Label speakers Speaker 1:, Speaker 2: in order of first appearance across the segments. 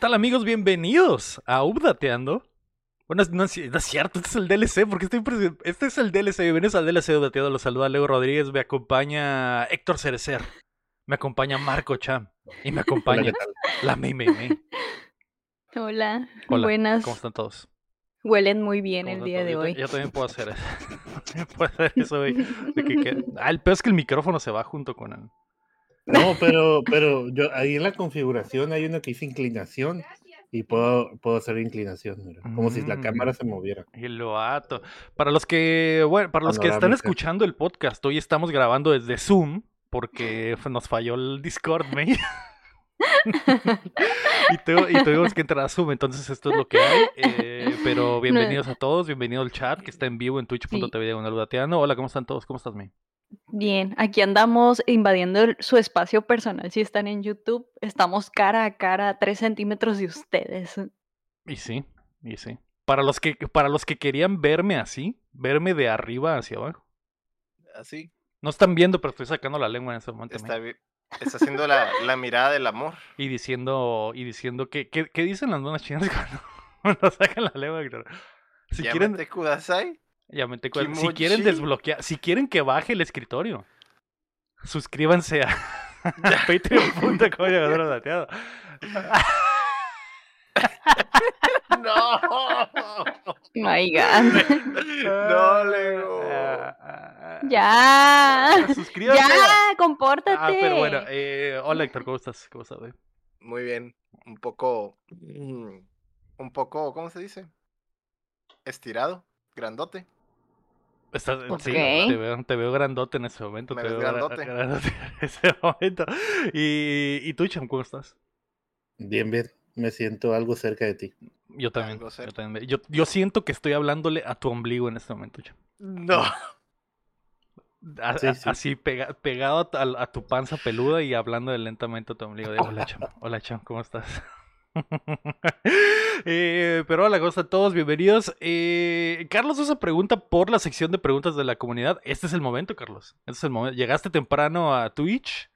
Speaker 1: ¿Qué tal amigos? Bienvenidos a Updateando. Bueno, no, es no es cierto, este es el DLC, porque estoy este es el DLC, bienvenidos al DLC de Updateando, los saluda Leo Rodríguez, me acompaña Héctor Cerecer, me acompaña Marco Cham y me acompaña
Speaker 2: ¿qué tal?
Speaker 1: la Meme.
Speaker 3: Hola,
Speaker 1: Hola,
Speaker 3: buenas.
Speaker 1: ¿cómo están todos?
Speaker 3: Huelen muy bien
Speaker 1: ¿Cómo
Speaker 3: el día de
Speaker 1: Yo
Speaker 3: hoy.
Speaker 1: Yo, también puedo hacer eso. Puedo hacer eso, güey. de que- que- Ah, el peor es que el micrófono se va junto con el...
Speaker 2: No, pero, pero yo ahí en la configuración hay uno que dice inclinación y puedo, puedo hacer inclinación, mira, como si la
Speaker 1: Mm.
Speaker 2: cámara se moviera.
Speaker 1: Y lo ato. Para los que, bueno, para los que están escuchando el podcast, hoy estamos grabando desde Zoom porque nos falló el Discord, ¿me? y, tu- y tuvimos que entrar a Zoom, entonces esto es lo que hay. eh, pero bienvenidos a todos, bienvenido al chat que está en vivo en twitch.tv Udateando. Hola, ¿cómo están todos? ¿Cómo estás, me?
Speaker 3: Bien, aquí andamos invadiendo el- su espacio personal. Si están en YouTube, estamos cara a cara a tres centímetros de ustedes.
Speaker 1: Y sí, y sí. Para los que, para los que querían verme así, verme de arriba hacia abajo.
Speaker 4: Así.
Speaker 1: No están viendo, pero estoy sacando la lengua en este momento. me.
Speaker 4: Está, haciendo la, la mirada del amor.
Speaker 1: Y diciendo, y diciendo que, que, ¿qué dicen las monas chinas cuando, cuando sacan la lengua? Si quieren,
Speaker 4: Kudasai.
Speaker 1: Ya me te cuento. si quieren desbloquear, si quieren que baje el escritorio, suscríbanse a, patreon.com dateado.
Speaker 4: No.
Speaker 3: My God.
Speaker 4: No,
Speaker 1: ah,
Speaker 3: ya.
Speaker 1: Suscríbanse.
Speaker 3: Ya, compórtate.
Speaker 1: Ah, pero bueno, eh, hola Héctor, ¿cómo estás? ¿Cómo estás, güey?
Speaker 4: Muy bien. Un poco. mm, Un poco, ¿cómo se dice? Estirado. Grandote.
Speaker 1: Estás, Sí, te veo, te veo grandote en ese momento.
Speaker 4: Me
Speaker 1: te
Speaker 4: ves
Speaker 1: veo gra-
Speaker 4: grandote.
Speaker 1: grandote en ese momento. Y, y tú, Cham, ¿cómo estás?
Speaker 2: Bien, bien, me siento algo cerca de ti.
Speaker 1: Yo también. Yo, también yo, yo siento que estoy hablándole a tu ombligo en este momento, Cham.
Speaker 4: No.
Speaker 1: A-
Speaker 2: Sí,
Speaker 1: a-
Speaker 2: sí.
Speaker 1: Así pega- pegado a, tu panza peluda y hablando lentamente a tu ombligo. De, hola, Cham. Hola, Cham, ¿cómo estás? Eh, pero hola, ¿cómo están todos? Bienvenidos. Eh, Carlos hace pregunta por la sección de preguntas de la comunidad. Este es el momento, Carlos. Este es el momento. Llegaste temprano a Twitch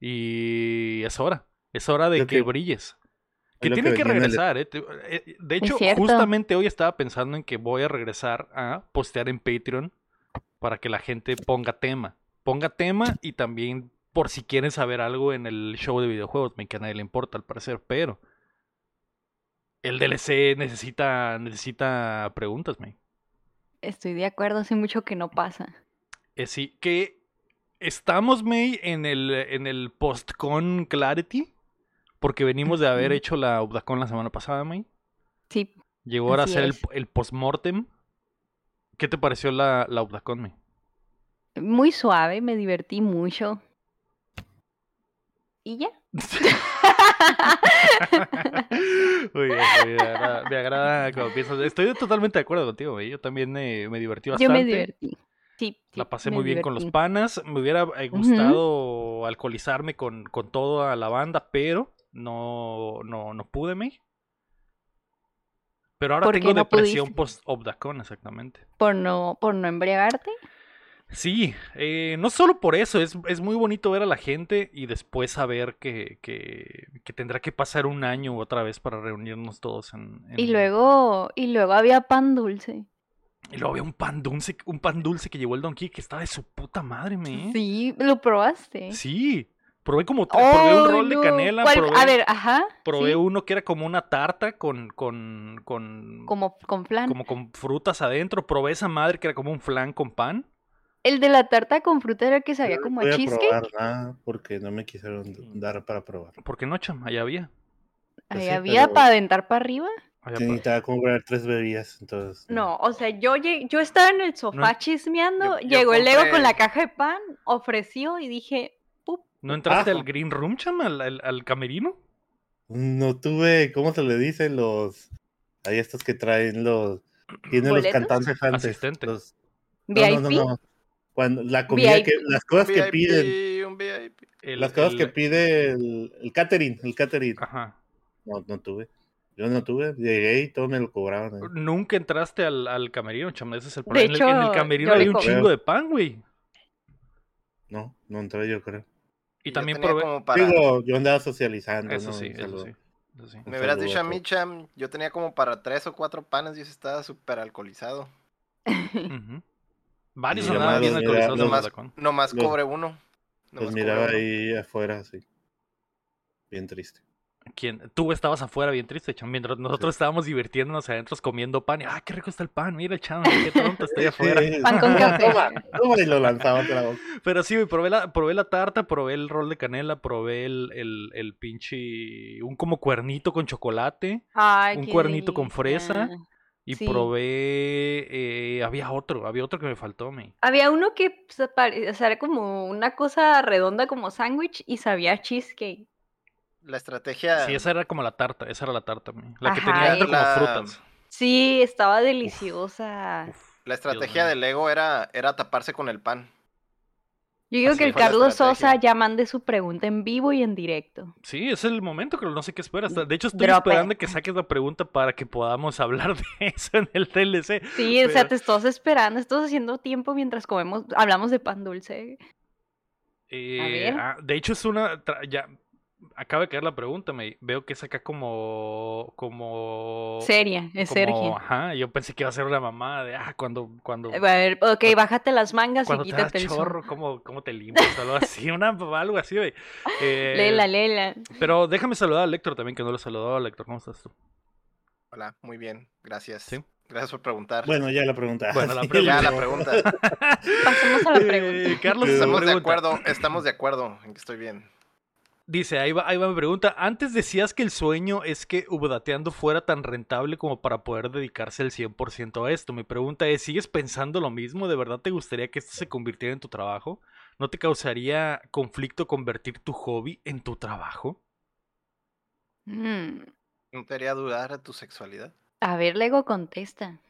Speaker 1: y es hora. Es hora de que
Speaker 2: que-
Speaker 1: brilles. Que tiene que
Speaker 2: el-
Speaker 1: regresar, ¿eh? De hecho, justamente hoy estaba pensando en que voy a regresar a postear en Patreon para que la gente ponga tema. Ponga tema y también por si quieren saber algo en el show de videojuegos. Me que a nadie le importa al parecer, pero el DLC necesita, necesita preguntas, me.
Speaker 3: Estoy de acuerdo, hace mucho que no pasa.
Speaker 1: Eh, sí, que estamos, May, en el, en el post-con Clarity, porque venimos de haber hecho la Updacon la semana pasada, May.
Speaker 3: Sí,
Speaker 1: Llegó ahora a hacer el, el post-mortem. ¿Qué te pareció la, la Updacon, May?
Speaker 3: muy suave, me divertí mucho. ¿Y ya?
Speaker 1: Me agrada, me agrada como piensas. Estoy totalmente de acuerdo contigo. Yo también eh, me divertí
Speaker 3: Yo
Speaker 1: bastante.
Speaker 3: me divertí. Sí, sí,
Speaker 1: La pasé muy bien con los panas. Me hubiera eh, gustado alcoholizarme con, con toda la banda, pero no, no, no pude, me. Pero ahora
Speaker 3: ¿Por qué
Speaker 1: tengo
Speaker 3: no
Speaker 1: depresión
Speaker 3: pudiste?
Speaker 1: post-Obdacon, exactamente.
Speaker 3: Por no, por no embriagarte.
Speaker 1: Sí, eh, no solo por eso, es, es muy bonito ver a la gente y después saber que, que, que tendrá que pasar un año otra vez para reunirnos todos en...
Speaker 3: Y luego, y luego había pan dulce.
Speaker 1: Y luego había un pan dulce, un pan dulce que llevó el Donkey que estaba de su puta madre, me.
Speaker 3: Sí, lo probaste.
Speaker 1: Sí, probé como tre- probé un
Speaker 3: ¡Ay,
Speaker 1: rol de canela, probé,
Speaker 3: A ver, ajá.
Speaker 1: probé
Speaker 3: sí,
Speaker 1: uno que era como una tarta con, con, con,
Speaker 3: Como con flan.
Speaker 1: como con frutas adentro, probé esa madre que era como un flan con pan.
Speaker 3: El de la tarta con fruta era el que sabía
Speaker 2: no
Speaker 3: como a cheesecake.
Speaker 2: nada porque no me quisieron dar para probar.
Speaker 1: ¿Por qué no, cham? Allá había.
Speaker 3: Ahí
Speaker 2: sí,
Speaker 3: había
Speaker 2: pero-
Speaker 3: para aventar para arriba.
Speaker 2: Sí, necesitaba comprar tres bebidas, entonces.
Speaker 3: No, o sea, yo llegué- yo estaba en el sofá
Speaker 1: No.
Speaker 3: chismeando,
Speaker 4: Yo- yo
Speaker 3: llegó el Lego con la caja de pan, ofreció y dije, "Pup".
Speaker 1: ¿No entraste al green room, cham? ¿Al, al- al camerino?
Speaker 2: No tuve, ¿cómo se le dice? Los. Hay estos que traen los. Tienen los cantantes antes.
Speaker 1: Asistente.
Speaker 2: los- no,
Speaker 3: VIP.
Speaker 2: no, no, no. Cuando la comida
Speaker 3: VIP.
Speaker 2: que. Las cosas que
Speaker 4: VIP,
Speaker 2: piden.
Speaker 4: un VIP.
Speaker 1: El-
Speaker 2: Las cosas
Speaker 1: el-
Speaker 2: que pide el, el catering. El catering.
Speaker 1: Ajá.
Speaker 2: No, no tuve. Yo no tuve. Llegué y todo me lo cobraban.
Speaker 1: Nunca entraste al, al camerino, cham. Ese es el
Speaker 3: De
Speaker 1: problema. En el- en, el
Speaker 3: hecho,
Speaker 1: camerino
Speaker 3: le
Speaker 1: un chingo de pan, güey.
Speaker 2: No, no entré yo creo.
Speaker 1: Y también
Speaker 4: tenía
Speaker 1: probé.
Speaker 4: como para-
Speaker 2: Digo, yo andaba socializando.
Speaker 1: Eso
Speaker 2: ¿no?
Speaker 1: sí, eso sí. Sí.
Speaker 4: Me hubieras dicho a mí, Cham, yo tenía como para tres o cuatro panes y yo estaba súper alcoholizado.
Speaker 1: Ujú. Varios andaban
Speaker 2: nomás
Speaker 1: bien alcoholizados
Speaker 2: mira-
Speaker 1: en
Speaker 4: Nomás,
Speaker 1: Vodacom.
Speaker 4: nomás
Speaker 2: Los-
Speaker 4: cobre uno.
Speaker 2: Los
Speaker 4: Nomás
Speaker 2: miraba
Speaker 4: cobre uno.
Speaker 2: ahí afuera, así. Bien triste.
Speaker 1: ¿Quién? Tú estabas afuera bien triste, Cham, mientras nosotros estábamos divirtiéndonos adentro comiendo pan. y, Ah, qué rico está el pan. Mira, Cham, qué tonto estoy afuera.
Speaker 3: Pan con café.
Speaker 2: Toma, toma, y lo lanzaba otra vez.
Speaker 1: Pero sí, probé la, probé la tarta, probé el rol de canela, probé el, el, el pinche. Un como cuernito con chocolate.
Speaker 3: Ay,
Speaker 1: Un cuernito con fresa. Y
Speaker 3: Sí.
Speaker 1: probé. eh, había otro, había otro que me faltó, me.
Speaker 3: Había uno que o sea, era como una cosa redonda como sándwich y sabía a cheesecake.
Speaker 4: La estrategia.
Speaker 1: Sí, esa era como la tarta, esa era la tarta, me. La que tenía dentro como frutas.
Speaker 3: Sí, estaba deliciosa.
Speaker 1: Uf,
Speaker 4: La estrategia del Lego era, era taparse con el pan.
Speaker 3: Yo digo
Speaker 1: Así
Speaker 3: que el Carlos Sosa ya mande su pregunta en vivo y en directo.
Speaker 1: Sí, es el momento, creo, no sé qué esperas. De hecho, estoy
Speaker 3: Drop it.
Speaker 1: esperando que saques la pregunta para que podamos hablar de eso en el TLC.
Speaker 3: Sí, o sea, te estás esperando, estás haciendo tiempo mientras comemos, hablamos de pan dulce.
Speaker 1: Eh,
Speaker 3: ver.
Speaker 1: ah, de hecho, es una. Ya. Acaba de caer la pregunta, me. Veo que es acá como. Como.
Speaker 3: Seria, es
Speaker 1: como-
Speaker 3: Sergio.
Speaker 1: Ajá, yo pensé que iba a ser una mamá de. Ah, cuando. Cuando.
Speaker 3: A ver, ok, bájate las mangas y
Speaker 1: Cuando te das
Speaker 3: quítate el
Speaker 1: chorro. ¿cómo, ¿cómo te limpias? Algo así, una, algo así, güey. Eh,
Speaker 3: Lela, lela.
Speaker 1: Pero déjame saludar a Héctor también, que no lo he saludado. Héctor, ¿cómo estás tú?
Speaker 4: Hola, muy bien, gracias.
Speaker 1: Sí.
Speaker 4: Gracias por preguntar.
Speaker 2: Bueno, ya la pregunta.
Speaker 1: Bueno, la
Speaker 2: Sí,
Speaker 1: pregunta.
Speaker 4: ya la pregunta.
Speaker 3: Pasemos a la pregunta.
Speaker 1: Eh, Carlos,
Speaker 4: Estamos de
Speaker 1: pregunta.
Speaker 4: acuerdo, estamos de acuerdo en que estoy bien.
Speaker 1: Dice, ahí va, ahí va mi pregunta. Antes decías que el sueño es que Ubdateando fuera tan rentable como para poder dedicarse el 100% a esto. Mi pregunta es, ¿sigues pensando lo mismo? ¿De verdad te gustaría que esto se convirtiera en tu trabajo? ¿No te causaría conflicto convertir tu hobby en tu trabajo?
Speaker 3: Mm,
Speaker 4: ¿No te haría dudar a tu sexualidad?
Speaker 3: A ver, Lego contesta.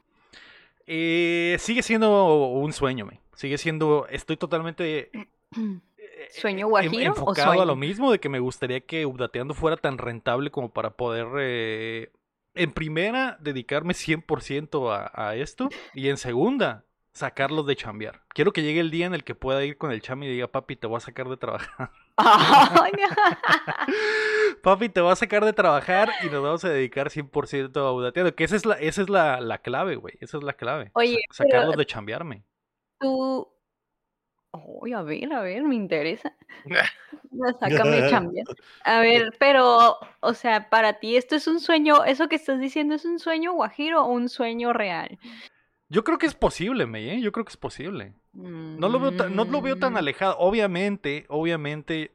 Speaker 1: Eh, sigue siendo un sueño, me. Sigue siendo, estoy totalmente
Speaker 3: ¿Sueño
Speaker 1: em-
Speaker 3: guajiro o
Speaker 1: enfocado a lo mismo de que me gustaría que Updateando fuera tan rentable como para poder, eh, en primera, dedicarme 100% a, a esto y en segunda, sacarlos de chambear. Quiero que llegue el día en el que pueda ir con el cham y diga, papi, te voy a sacar de trabajar. Papi, te voy a sacar de trabajar y nos vamos a dedicar 100% a Updateando. Que esa es la, esa es la, la clave, güey. Esa es la clave.
Speaker 3: Oye,
Speaker 1: Sa-
Speaker 3: pero-
Speaker 1: sacarlos de chambearme.
Speaker 3: Tú. A ver, a ver, me interesa. Sácame chambear. A ver, pero, o sea, para ti, ¿esto es un sueño? ¿Eso que estás diciendo es un sueño guajiro o un sueño real?
Speaker 1: Yo creo que es posible, May, ¿eh? Yo creo que es posible. No lo veo tan, no lo veo tan
Speaker 3: Mm,
Speaker 1: alejado. Obviamente, obviamente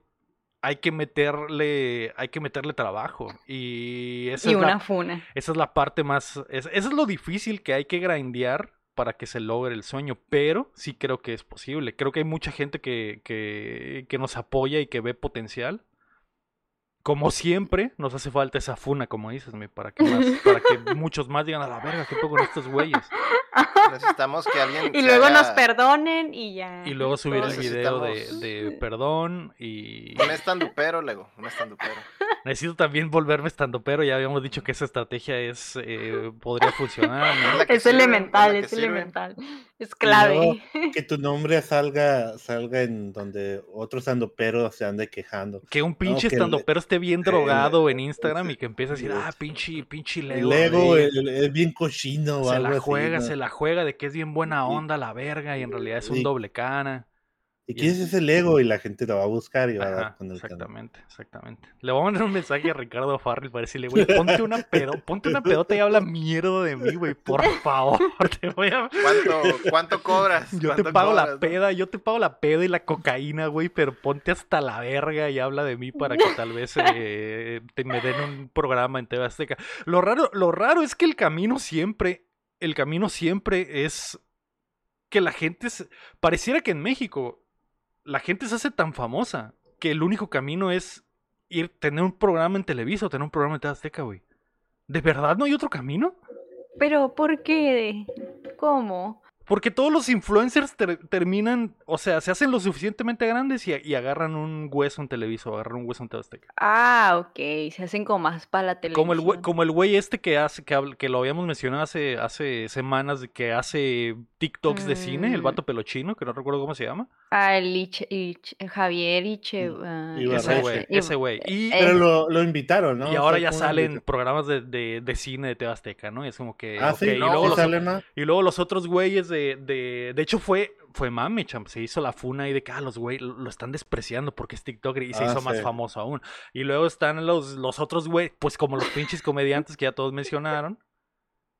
Speaker 1: hay que meterle, hay que meterle trabajo. Y esa,
Speaker 3: Y
Speaker 1: es,
Speaker 3: una
Speaker 1: la,
Speaker 3: funa.
Speaker 1: esa es la parte más, es- eso es lo difícil que hay que grindear para que se logre el sueño. Pero sí creo que es posible. Creo que hay mucha gente que, que, que nos apoya y que ve potencial. Como siempre, nos hace falta esa funa, como dices, mi, para que, más- para que muchos más digan a la verga, ¿qué pongo con estos güeyes?
Speaker 4: Necesitamos que alguien.
Speaker 3: Y luego nos perdonen y ya.
Speaker 1: Y luego subir el video de, perdón y
Speaker 4: Un estandupero, Lego. Un estandupero.
Speaker 1: Necesito también volverme estando pero ya habíamos dicho que esa estrategia es eh, podría funcionar ¿no?
Speaker 4: Es sirve,
Speaker 3: elemental,
Speaker 4: es sirve.
Speaker 3: elemental. Es clave.
Speaker 2: Que tu nombre salga, salga en donde otros andoperos se ande quejando.
Speaker 1: que un pinche estando pero esté bien drogado en Instagram y que empiece a decir ah pinche pinche
Speaker 2: El
Speaker 1: Lego,
Speaker 2: Lego es bien cochino o
Speaker 1: se
Speaker 2: algo
Speaker 1: la
Speaker 2: así,
Speaker 1: juega
Speaker 2: ¿no?
Speaker 1: se la juega de que es bien buena onda la verga y en realidad es un doble cana
Speaker 2: ¿Y quién es ese Lego? Y la gente lo va a buscar y va a dar con el canal.
Speaker 1: exactamente, exactamente. Le voy a mandar un mensaje a Ricardo Farrell para decirle, güey, ponte una pedo, ponte una pedota y habla mierda de mí, güey, por favor. Te voy a,
Speaker 4: ¿Cuánto, cuánto cobras?
Speaker 1: Yo te
Speaker 4: ¿Cuánto
Speaker 1: pago la
Speaker 4: no?
Speaker 1: peda, yo te pago la peda y la cocaína, güey, pero ponte hasta la verga y habla de mí para que tal vez eh, te me den un programa en TV Azteca. Lo raro, lo raro es que el camino siempre, el camino siempre es que la gente, se- pareciera que en México la gente se hace tan famosa que el único camino es ir, tener un programa en Televisa o tener un programa en TV Azteca, güey. ¿De verdad no hay otro camino?
Speaker 3: Pero, ¿por qué? ¿Cómo?
Speaker 1: Porque todos los influencers ter- terminan, o sea, se hacen lo suficientemente grandes y, y agarran un hueso en Televisa o agarran un hueso en TV Azteca.
Speaker 3: Ah, ok. Se hacen como más para la televisión.
Speaker 1: Como el, güey- como el güey este que hace, que, habl- que lo habíamos mencionado hace, hace semanas, que hace TikToks de cine, el
Speaker 3: Mm.
Speaker 1: vato pelochino, que no recuerdo cómo se llama.
Speaker 3: Ah, el Liche- el Javier Iche. ah,
Speaker 2: Ibarreche.
Speaker 1: Ese güey, ese güey. Y,
Speaker 3: Eh,
Speaker 2: Pero lo, lo invitaron, ¿no?
Speaker 1: y
Speaker 2: O
Speaker 1: ahora
Speaker 2: sea,
Speaker 1: ya
Speaker 2: ¿cómo
Speaker 1: salen programas de, de, de cine de TV Azteca, ¿no? Y es como que.
Speaker 2: Ah,
Speaker 1: ok,
Speaker 2: sí,
Speaker 1: y,
Speaker 4: no,
Speaker 1: luego
Speaker 2: ¿sí
Speaker 1: los,
Speaker 2: salen, no?
Speaker 1: y luego los otros güeyes de, de. De hecho, fue, fue mame, champ. Se hizo la funa ahí de que ah, los güeyes lo están despreciando porque es TikToker y se
Speaker 2: Ah,
Speaker 1: hizo más famoso aún. Y luego están los, los otros güeyes, pues como los pinches comediantes que ya todos mencionaron.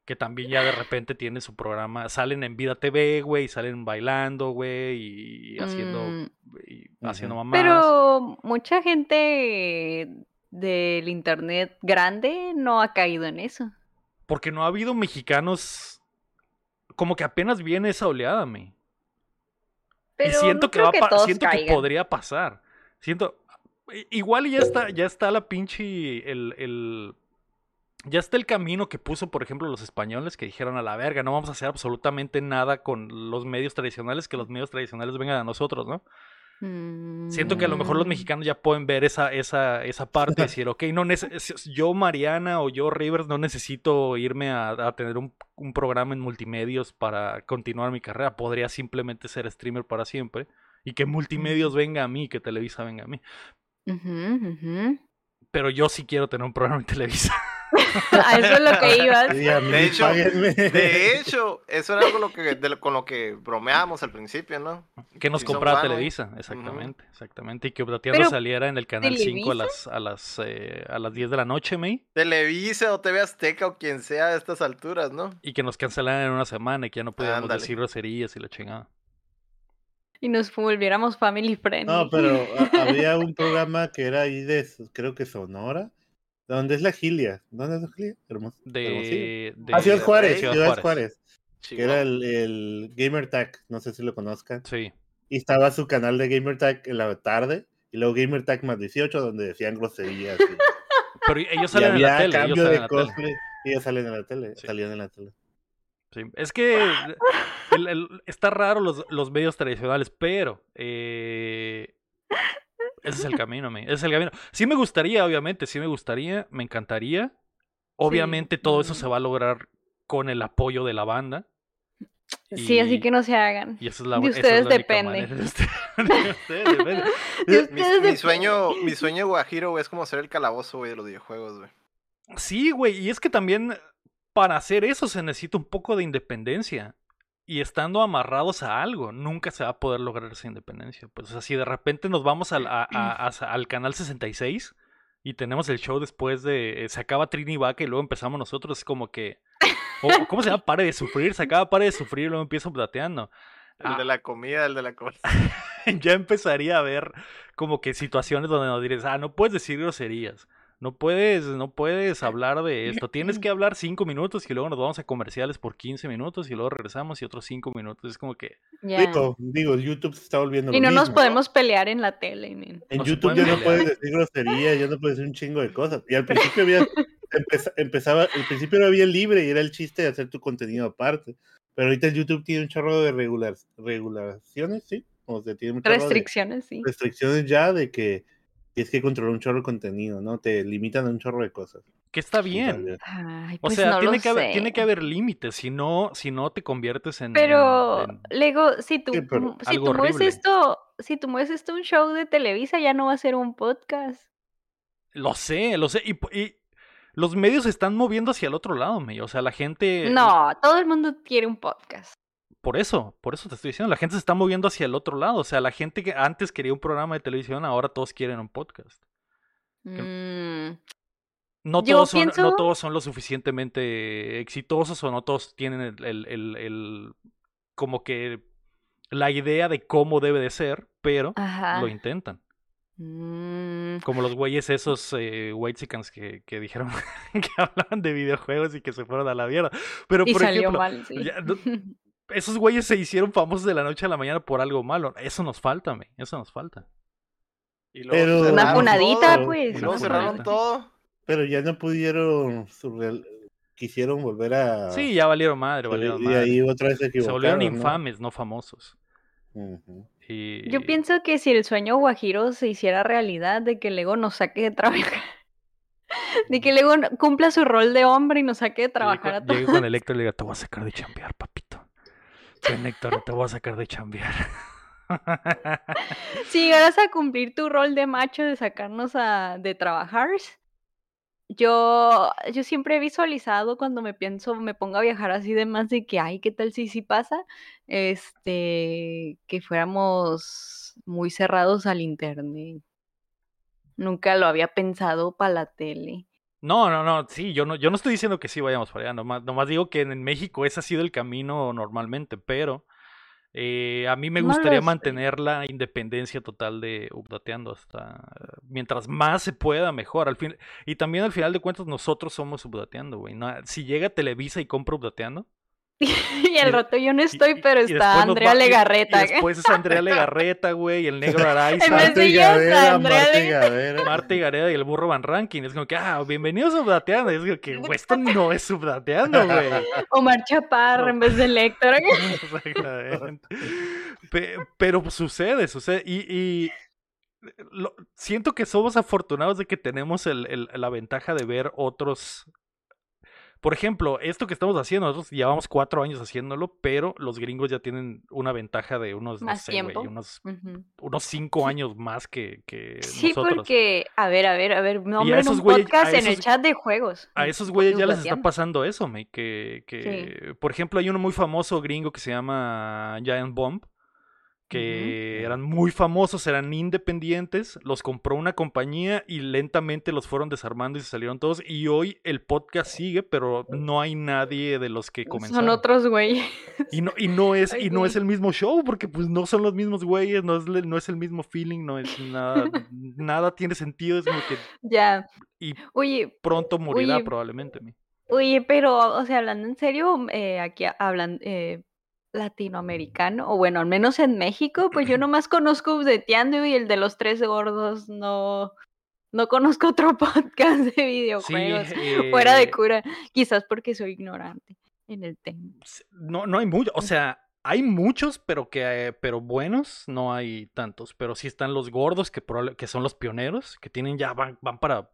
Speaker 1: Que también ya de repente tienen su programa. Salen en Vida TV, güey. Salen bailando, güey. Y haciendo.
Speaker 3: Mm,
Speaker 1: y haciendo mamadas.
Speaker 3: Pero mucha gente del internet grande no ha caído en eso.
Speaker 1: Porque no ha habido mexicanos. Como que apenas viene esa oleada, me.
Speaker 3: Pero
Speaker 1: y siento
Speaker 3: no
Speaker 1: que va
Speaker 3: que
Speaker 1: siento que podría pasar. Siento. Igual y ya está, ya está la pinche. El, el- ya está el camino que puso, por ejemplo, los españoles que dijeron a la verga, no vamos a hacer absolutamente nada con los medios tradicionales, que los medios tradicionales vengan a nosotros, ¿no? Siento que a lo mejor los
Speaker 3: Mm,
Speaker 1: mexicanos ya pueden ver esa, esa, esa parte y decir, ok, no yo Mariana o yo Rivers no necesito irme a, a tener un, un programa en multimedios para continuar mi carrera. Podría simplemente ser streamer para siempre y que multimedios venga a mí, que Televisa venga a mí.
Speaker 3: ujú, ujú.
Speaker 1: Pero yo sí quiero tener un programa en Televisa.
Speaker 3: A eso es lo que ibas.
Speaker 4: De hecho. De hecho, eso era algo lo que, de lo- con lo que bromeábamos al principio, ¿no?
Speaker 1: Que nos
Speaker 4: fan, güey.
Speaker 1: Televisa, exactamente, exactamente. Y que
Speaker 3: Pero,
Speaker 1: saliera en el canal 5 a
Speaker 3: ¿Televisa?
Speaker 1: las, a las, eh, a las 10 de la noche, May.
Speaker 4: Televisa o TV Azteca o quien sea a estas alturas, ¿no?
Speaker 1: Y que nos cancelaran en una semana y que ya no podíamos
Speaker 4: Ándale.
Speaker 1: decir groserías y la chingada.
Speaker 3: Y nos volviéramos family friendly.
Speaker 2: No, pero a- había un programa que era ahí de, creo que Sonora, donde es la Gilia. ¿Dónde es la Gilia? Hermoso.
Speaker 1: De, de
Speaker 2: Ah, Ciudad Juárez,
Speaker 1: Ciudad
Speaker 2: Ciudad
Speaker 1: Juárez.
Speaker 2: Juárez, que era el, el Gamer Tag, no sé si lo conozcan.
Speaker 1: Sí.
Speaker 2: Y estaba su canal de Gamer Tag en la tarde, y luego Gamer Tag más 18, donde decían groserías. Y,
Speaker 1: Pero ellos
Speaker 2: y
Speaker 1: salen en la tele. Ellos
Speaker 2: cambio
Speaker 1: salen
Speaker 2: de
Speaker 1: en la tele.
Speaker 2: cosplay. Y ellos salen en la tele,
Speaker 1: Sí.
Speaker 2: salían en la tele.
Speaker 1: Sí. Es que el- el- está raro los, los medios tradicionales, pero eh, ese es el camino, me. Ese es el camino. Sí me gustaría, obviamente, sí me gustaría, me encantaría. Obviamente todo eso se va a lograr con el apoyo de la banda.
Speaker 3: Sí, así que no se hagan.
Speaker 1: Y esa es la,
Speaker 3: De
Speaker 1: esa es
Speaker 3: ustedes
Speaker 1: la única
Speaker 3: depende.
Speaker 1: De ustedes- de ustedes depende.
Speaker 3: De
Speaker 4: Mi, mi sueño, mi sueño guajiro, güey, es como ser el calabozo, güey, de los videojuegos, güey.
Speaker 1: Sí, güey, y es que también para hacer eso se necesita un poco de independencia. Y estando amarrados a algo, nunca se va a poder lograr esa independencia. Pues, o sea, si de repente nos vamos al, a- a- a- al canal 66 y tenemos el show después de. eh, Se acaba Trini Vaca y luego empezamos nosotros, es como que. ¿Cómo se llama? Pare de sufrir, se acaba Pare de sufrir y luego empiezo plateando.
Speaker 4: El
Speaker 1: Ah.
Speaker 4: de la comida, el de la comida.
Speaker 1: ya empezaría a ver como que situaciones donde nos dices, ah, no puedes decir groserías, no puedes, no puedes hablar de esto, tienes que hablar cinco minutos y luego nos vamos a comerciales por 15 minutos y luego regresamos y otros cinco minutos, es como que
Speaker 3: Ya.
Speaker 2: Digo, digo, YouTube se está volviendo
Speaker 3: Y
Speaker 2: lo
Speaker 3: no nos podemos pelear en la tele.
Speaker 2: En
Speaker 1: No
Speaker 2: YouTube ya no puedes decir grosería, ya no puedes decir un chingo de cosas. Y al principio había, empeza- empezaba, el principio era bien libre y era el chiste de hacer tu contenido aparte. Pero ahorita el YouTube tiene un chorro de regular, regulaciones, ¿sí? O sea, tiene un chorro de
Speaker 3: Restricciones, sí.
Speaker 2: restricciones ya de que tienes que controlar un chorro de contenido, ¿no? Te limitan a un chorro de cosas.
Speaker 1: que está bien.
Speaker 3: Ay,
Speaker 1: O
Speaker 3: pues
Speaker 1: sea,
Speaker 3: no
Speaker 1: tiene,
Speaker 3: lo
Speaker 1: que haber, tiene que haber límites, si no, si no te conviertes en...
Speaker 3: Pero,
Speaker 1: en-
Speaker 3: Lego, si tú,
Speaker 2: Sí, pero
Speaker 3: mu- si tú mueves esto, si tú mueves esto un show de Televisa, ya no va a ser un podcast.
Speaker 1: Lo sé, lo sé, y, y los medios se están moviendo hacia el otro lado, me. O sea, la gente...
Speaker 3: No, todo el mundo quiere un podcast.
Speaker 1: Por eso, por eso te estoy diciendo, la gente se está moviendo hacia el otro lado. O sea, la gente que antes quería un programa de televisión, ahora todos quieren un podcast.
Speaker 3: Mm,
Speaker 1: No
Speaker 3: Yo
Speaker 1: todos, son, no todos son lo suficientemente exitosos o no todos tienen el, el- el- el- como que la idea de cómo debe de ser, pero
Speaker 3: Ajá.
Speaker 1: lo intentan.
Speaker 3: Mm,
Speaker 1: Como los güeyes esos eh, whitexicans que, que dijeron que hablaban de videojuegos y que se fueron a la mierda. Pero
Speaker 3: y
Speaker 1: por
Speaker 3: salió
Speaker 1: ejemplo,
Speaker 3: mal, sí.
Speaker 1: ya, no- esos güeyes se hicieron famosos de la noche a la mañana por algo malo. Eso nos falta, me. Eso nos falta.
Speaker 4: Y
Speaker 2: Pero-
Speaker 3: Una
Speaker 2: todo,
Speaker 3: pues.
Speaker 4: Y luego cerraron todo.
Speaker 2: Pero ya no pudieron quisieron volver a.
Speaker 1: Sí, ya valieron madre, valieron
Speaker 2: y
Speaker 1: madre.
Speaker 2: ahí otra vez se
Speaker 1: Se
Speaker 2: equivocaron.
Speaker 1: volvieron
Speaker 2: ¿no?
Speaker 1: infames, no famosos. Y...
Speaker 3: Yo pienso que si el sueño guajiro se hiciera realidad de que Lego nos saque de trabajar, de que Lego cumpla su rol de hombre y nos saque de trabajar a todos.
Speaker 1: con, con el Héctor y le diga, te voy a sacar de chambear, papito. Ven, Héctor, te voy a sacar de chambear.
Speaker 3: Si llegaras a cumplir tu rol de macho de sacarnos a, de trabajar, yo, yo siempre he visualizado cuando me pienso, me pongo a viajar así de más de que, ay, ¿qué tal si sí pasa? Este, que fuéramos muy cerrados al internet. Nunca lo había pensado para la tele.
Speaker 1: No, no, no, sí, yo no, yo no estoy diciendo que sí vayamos para allá, nomás, nomás digo que en México ese ha sido el camino normalmente, pero eh, a mí me gustaría mantener la independencia total de Updateando hasta mientras más se pueda mejor, al fin, y también al final de cuentas nosotros somos Updateando, güey, no, si llega Televisa y compra Updateando,
Speaker 3: y
Speaker 1: Y-
Speaker 3: rato yo no estoy,
Speaker 1: y-
Speaker 3: pero
Speaker 1: y
Speaker 3: está Andrea
Speaker 1: va-
Speaker 3: Legarreta.
Speaker 1: Y, después es Andrea Legarreta, güey, y el negro Araiza.
Speaker 3: De
Speaker 2: y
Speaker 3: Andrea
Speaker 2: Marta y Gadera.
Speaker 1: Marta y Gareda y el burro Van Ranking. Es como que, ah, bienvenidos a Subdateando. Es como que, güey, esto no es Subdateando, güey.
Speaker 3: Omar Chaparro
Speaker 1: No.
Speaker 3: en vez de Lector.
Speaker 1: Exactamente. Pero sucede, sucede. Y, y lo- siento que somos afortunados de que tenemos el- el- la ventaja de ver otros. Por ejemplo, esto que estamos haciendo, nosotros llevamos cuatro años haciéndolo, pero los gringos ya tienen una ventaja de unos, no
Speaker 3: Más
Speaker 1: sé,
Speaker 3: tiempo.
Speaker 1: unos,
Speaker 3: Ujú.
Speaker 1: unos cinco años más que, que
Speaker 3: Sí,
Speaker 1: nosotros.
Speaker 3: porque, a ver, a ver, a ver, nombren
Speaker 1: esos
Speaker 3: un podcast
Speaker 1: a
Speaker 3: en el chat de juegos.
Speaker 1: A esos güeyes ya les está pasando eso, me, que, que por ejemplo hay uno muy famoso gringo que se llama Giant Bomb, que eran muy famosos, eran independientes, los compró una compañía y lentamente los fueron desarmando y se salieron todos y hoy el podcast sigue, pero no hay nadie de los que comenzaron.
Speaker 3: Son otros güeyes.
Speaker 1: Y no, y no es, y no es el mismo show, porque pues no son los mismos güeyes, no es, no es el mismo feeling, no es nada, nada tiene sentido, es como que
Speaker 3: Ya.
Speaker 1: y
Speaker 3: Oye,
Speaker 1: pronto morirá
Speaker 3: Oye,
Speaker 1: probablemente.
Speaker 3: oye, pero, o sea, hablando en serio, eh, aquí hablan eh, latinoamericano, o bueno, al menos en México, pues yo nomás conozco Updateando y el de los tres gordos, no, no conozco otro podcast de videojuegos fuera de
Speaker 1: eh,
Speaker 3: cura, quizás porque soy ignorante en el tema.
Speaker 1: No, no hay mucho, o sea, hay muchos, pero que eh, pero buenos, no hay tantos. Pero sí están los gordos, que, que son los pioneros, que tienen ya, van, van para,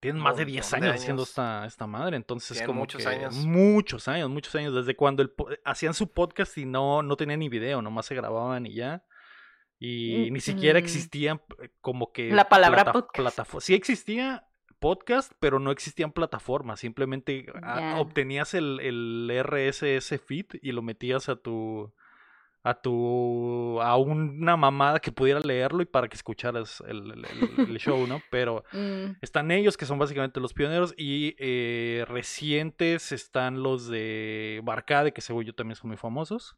Speaker 1: tienen más de 10
Speaker 4: Montón de
Speaker 1: años haciendo
Speaker 4: años.
Speaker 1: esta, esta madre. Entonces,
Speaker 4: Tienen
Speaker 1: como
Speaker 4: muchos
Speaker 1: que
Speaker 4: años.
Speaker 1: muchos años, muchos años, desde cuando el, po- hacían su podcast y no, no tenían ni video, nomás se grababan y ya. Y
Speaker 3: Mm,
Speaker 1: ni siquiera
Speaker 3: mm.
Speaker 1: existían eh, como que...
Speaker 3: La palabra podcast.
Speaker 1: platafo- Sí existía podcast, pero no existían plataformas. Simplemente ah, obtenías el, el RSS feed y lo metías a tu a tu a una mamada que pudiera leerlo y para que escucharas el, el- el- el show, ¿no? Pero
Speaker 3: Mm,
Speaker 1: están ellos que son básicamente los pioneros y eh, recientes están los de Barcade que según yo también son muy famosos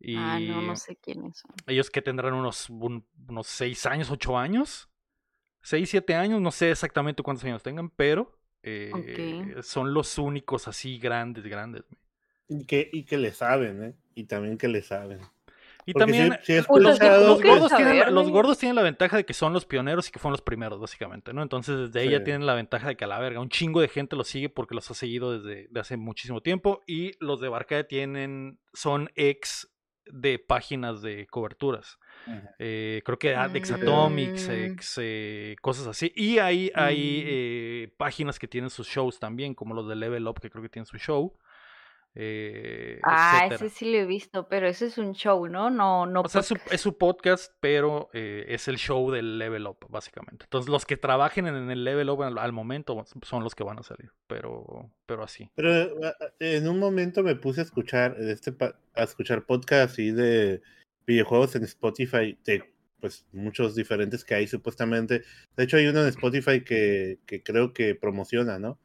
Speaker 1: y
Speaker 3: Ah, no, no sé quiénes son.
Speaker 1: ellos que tendrán unos un- unos seis años, ocho años, seis, siete años, no sé exactamente cuántos años tengan, pero eh, son los únicos así grandes, grandes.
Speaker 2: Y que, y que le saben, ¿eh? Y también que le saben.
Speaker 1: Y
Speaker 2: Porque
Speaker 1: también
Speaker 3: los
Speaker 1: gordos, tienen, la-
Speaker 3: saber,
Speaker 1: los
Speaker 3: güey.
Speaker 1: gordos tienen la ventaja de que son los pioneros y que fueron los primeros, básicamente, ¿no? Entonces, desde ahí ya
Speaker 2: Sí.
Speaker 1: tienen la ventaja de que a la verga, un chingo de gente los sigue porque los ha seguido desde de hace muchísimo tiempo. Y los de Barcade tienen, son ex de páginas de coberturas. Eh, creo que Adex
Speaker 3: Mm.
Speaker 1: Atomics, ex, eh, cosas así. Y hay, hay
Speaker 3: Mm.
Speaker 1: eh, páginas que tienen sus shows también, como los de Level Up, que creo que tienen su show. Eh,
Speaker 3: Ah,
Speaker 1: etcétera.
Speaker 3: ese sí lo he visto, pero ese es un show, ¿no? No, no.
Speaker 1: O sea, es su,
Speaker 3: podcast.
Speaker 1: es su podcast, pero eh, es el show del Level Up, básicamente. Entonces, los que trabajen en el Level Up al, al momento son los que van a salir, pero, pero así.
Speaker 2: Pero eh, en un momento me puse a escuchar este a escuchar podcasts así de videojuegos en Spotify de pues muchos diferentes que hay supuestamente. De hecho hay uno en Spotify que, que creo que promociona, ¿no?